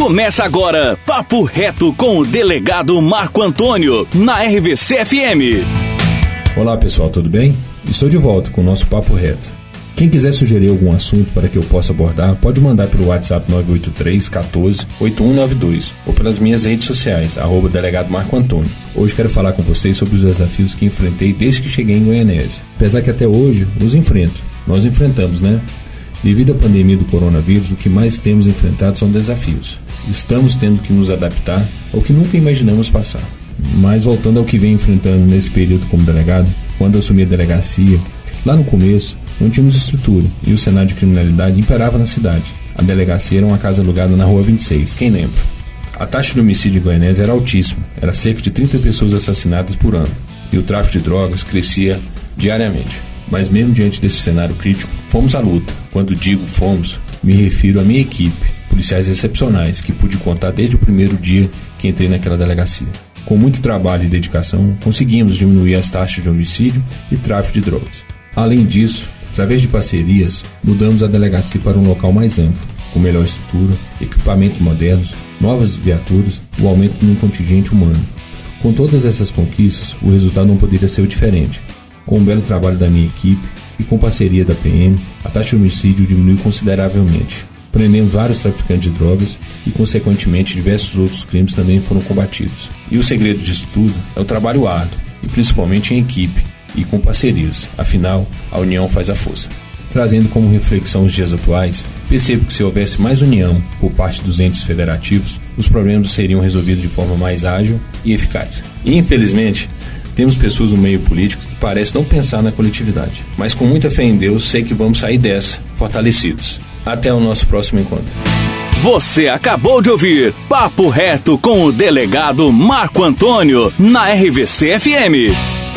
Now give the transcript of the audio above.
Começa agora, Papo Reto com o delegado Marco Antônio, na RVC FM. Olá pessoal, tudo bem? Estou de volta com o nosso Papo Reto. Quem quiser sugerir algum assunto para que eu possa abordar, pode mandar pelo WhatsApp 983 14 8192 ou pelas minhas redes sociais, arroba delegado Marco Antônio. Hoje quero falar com vocês sobre os desafios que enfrentei desde que cheguei em Goianésia. Apesar que até hoje os enfrento. Nós enfrentamos, né? Devido à pandemia do coronavírus, o que mais temos enfrentado são desafios. Estamos tendo que nos adaptar ao que nunca imaginamos passar. Mas voltando ao que vem enfrentando nesse período como delegado, quando assumi a delegacia, lá no começo não tínhamos estrutura e o cenário de criminalidade imperava na cidade. A delegacia era uma casa alugada na rua 26, quem lembra? A taxa de homicídio em Goianésia era altíssima, era cerca de 30 pessoas assassinadas por ano, e o tráfico de drogas crescia diariamente. Mas mesmo diante desse cenário crítico, fomos à luta. Quando digo fomos, me refiro à minha equipe, policiais excepcionais que pude contar desde o primeiro dia que entrei naquela delegacia. Com muito trabalho e dedicação, conseguimos diminuir as taxas de homicídio e tráfico de drogas. Além disso, através de parcerias, mudamos a delegacia para um local mais amplo, com melhor estrutura, equipamentos modernos, novas viaturas e o aumento no contingente humano. Com todas essas conquistas, o resultado não poderia ser diferente. Com o belo trabalho da minha equipe e com parceria da PM, a taxa de homicídio diminuiu consideravelmente. Prendemos vários traficantes de drogas e, consequentemente, diversos outros crimes também foram combatidos. E o segredo disso tudo é o trabalho árduo, e principalmente em equipe e com parcerias. Afinal, a união faz a força. Trazendo como reflexão os dias atuais, percebo que se houvesse mais união por parte dos entes federativos, os problemas seriam resolvidos de forma mais ágil e eficaz. E, infelizmente, temos pessoas no meio político que parecem não pensar na coletividade. Mas com muita fé em Deus, sei que vamos sair dessa, fortalecidos. Até o nosso próximo encontro. Você acabou de ouvir Papo Reto com o delegado Marco Antônio, na RVC FM.